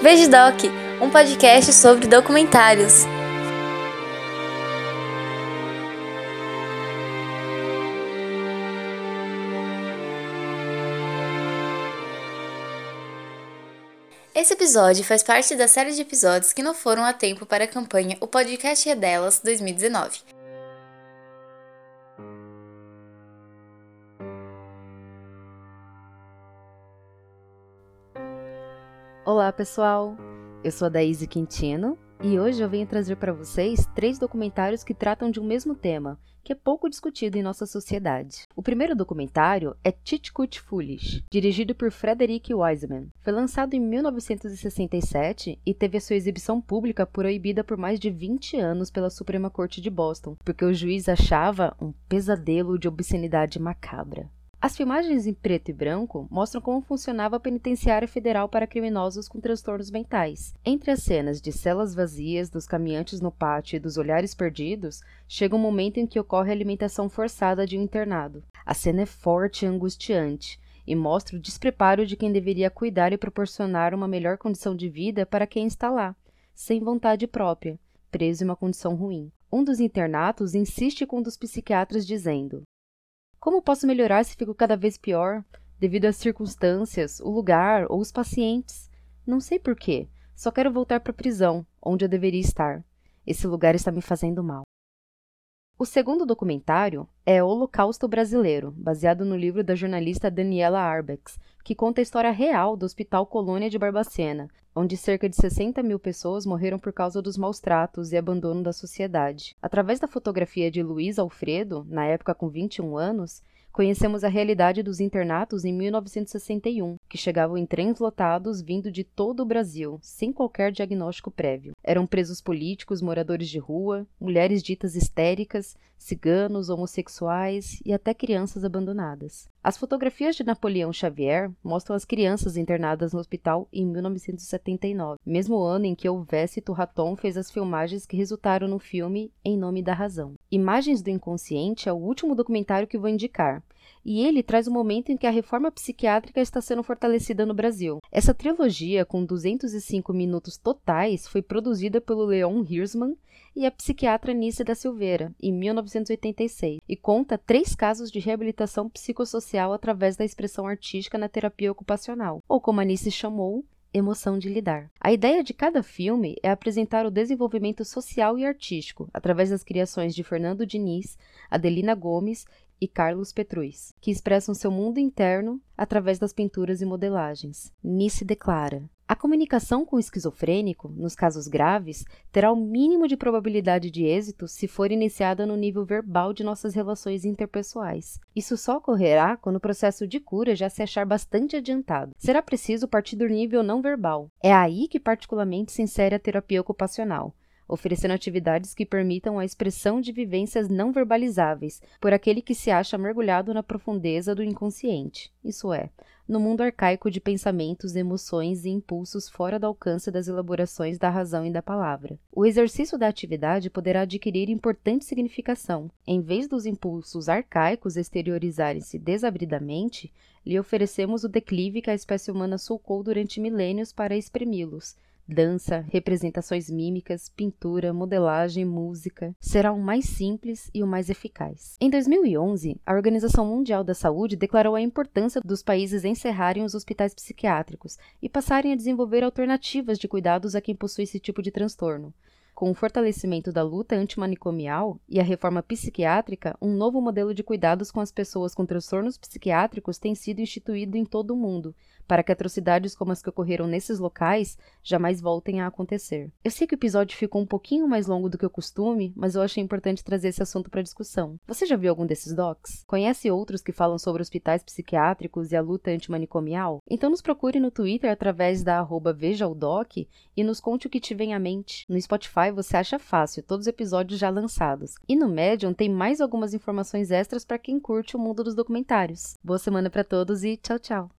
Veja Doc, um podcast sobre documentários. Esse episódio faz parte da série de episódios que não foram a tempo para a campanha O Podcast é Delas 2019. Olá, pessoal! Eu sou a Daíse Quintino e hoje eu venho trazer para vocês três documentários que tratam de um mesmo tema, que é pouco discutido em nossa sociedade. O primeiro documentário é Chitcut Foolish, dirigido por Frederick Wiseman. Foi lançado em 1967 e teve a sua exibição pública proibida por mais de 20 anos pela Suprema Corte de Boston, porque o juiz achava um pesadelo de obscenidade macabra. As filmagens em preto e branco mostram como funcionava a penitenciária federal para criminosos com transtornos mentais. Entre as cenas de celas vazias, dos caminhantes no pátio e dos olhares perdidos, chega um momento em que ocorre a alimentação forçada de um internado. A cena é forte e angustiante e mostra o despreparo de quem deveria cuidar e proporcionar uma melhor condição de vida para quem está lá, sem vontade própria, preso em uma condição ruim. Um dos internatos insiste com um dos psiquiatras dizendo: como posso melhorar se fico cada vez pior, devido às circunstâncias, o lugar ou os pacientes? Não sei porquê, só quero voltar para a prisão, onde eu deveria estar. Esse lugar está me fazendo mal. O segundo documentário é Holocausto Brasileiro, baseado no livro da jornalista Daniela Arbex, que conta a história real do Hospital Colônia de Barbacena, onde cerca de 60 mil pessoas morreram por causa dos maus tratos e abandono da sociedade. Através da fotografia de Luiz Alfredo, na época com 21 anos, Conhecemos a realidade dos internatos em 1961, que chegavam em trens lotados vindo de todo o Brasil, sem qualquer diagnóstico prévio. Eram presos políticos, moradores de rua, mulheres ditas histéricas, ciganos, homossexuais e até crianças abandonadas. As fotografias de Napoleão Xavier mostram as crianças internadas no hospital em 1979, mesmo ano em que o Vécito Raton fez as filmagens que resultaram no filme Em Nome da Razão. Imagens do Inconsciente é o último documentário que vou indicar, e ele traz o momento em que a reforma psiquiátrica está sendo fortalecida no Brasil. Essa trilogia, com 205 minutos totais, foi produzida pelo Leon Hirschman e a psiquiatra Nice da Silveira, em 1986, e conta três casos de reabilitação psicossocial através da expressão artística na terapia ocupacional, ou como a Nice chamou, emoção de lidar. A ideia de cada filme é apresentar o desenvolvimento social e artístico através das criações de Fernando Diniz, Adelina Gomes e Carlos Petrus, que expressam seu mundo interno através das pinturas e modelagens. Nice declara: a comunicação com o esquizofrênico, nos casos graves, terá o mínimo de probabilidade de êxito se for iniciada no nível verbal de nossas relações interpessoais. Isso só ocorrerá quando o processo de cura já se achar bastante adiantado. Será preciso partir do nível não verbal. É aí que particularmente se insere a terapia ocupacional oferecendo atividades que permitam a expressão de vivências não verbalizáveis por aquele que se acha mergulhado na profundeza do inconsciente, isso é, no mundo arcaico de pensamentos, emoções e impulsos fora do alcance das elaborações da razão e da palavra. O exercício da atividade poderá adquirir importante significação. Em vez dos impulsos arcaicos exteriorizarem-se desabridamente, lhe oferecemos o declive que a espécie humana sulcou durante milênios para exprimi-los, dança, representações mímicas, pintura, modelagem, música, será o mais simples e o mais eficaz. Em 2011, a Organização Mundial da Saúde declarou a importância dos países encerrarem os hospitais psiquiátricos e passarem a desenvolver alternativas de cuidados a quem possui esse tipo de transtorno. Com o fortalecimento da luta antimanicomial e a reforma psiquiátrica, um novo modelo de cuidados com as pessoas com transtornos psiquiátricos tem sido instituído em todo o mundo, para que atrocidades como as que ocorreram nesses locais jamais voltem a acontecer. Eu sei que o episódio ficou um pouquinho mais longo do que o costume, mas eu achei importante trazer esse assunto para discussão. Você já viu algum desses docs? Conhece outros que falam sobre hospitais psiquiátricos e a luta antimanicomial? Então nos procure no Twitter através da arroba VejaOdoc e nos conte o que te vem à mente. No Spotify você acha fácil, todos os episódios já lançados. E no Medium tem mais algumas informações extras para quem curte o mundo dos documentários. Boa semana para todos e tchau, tchau!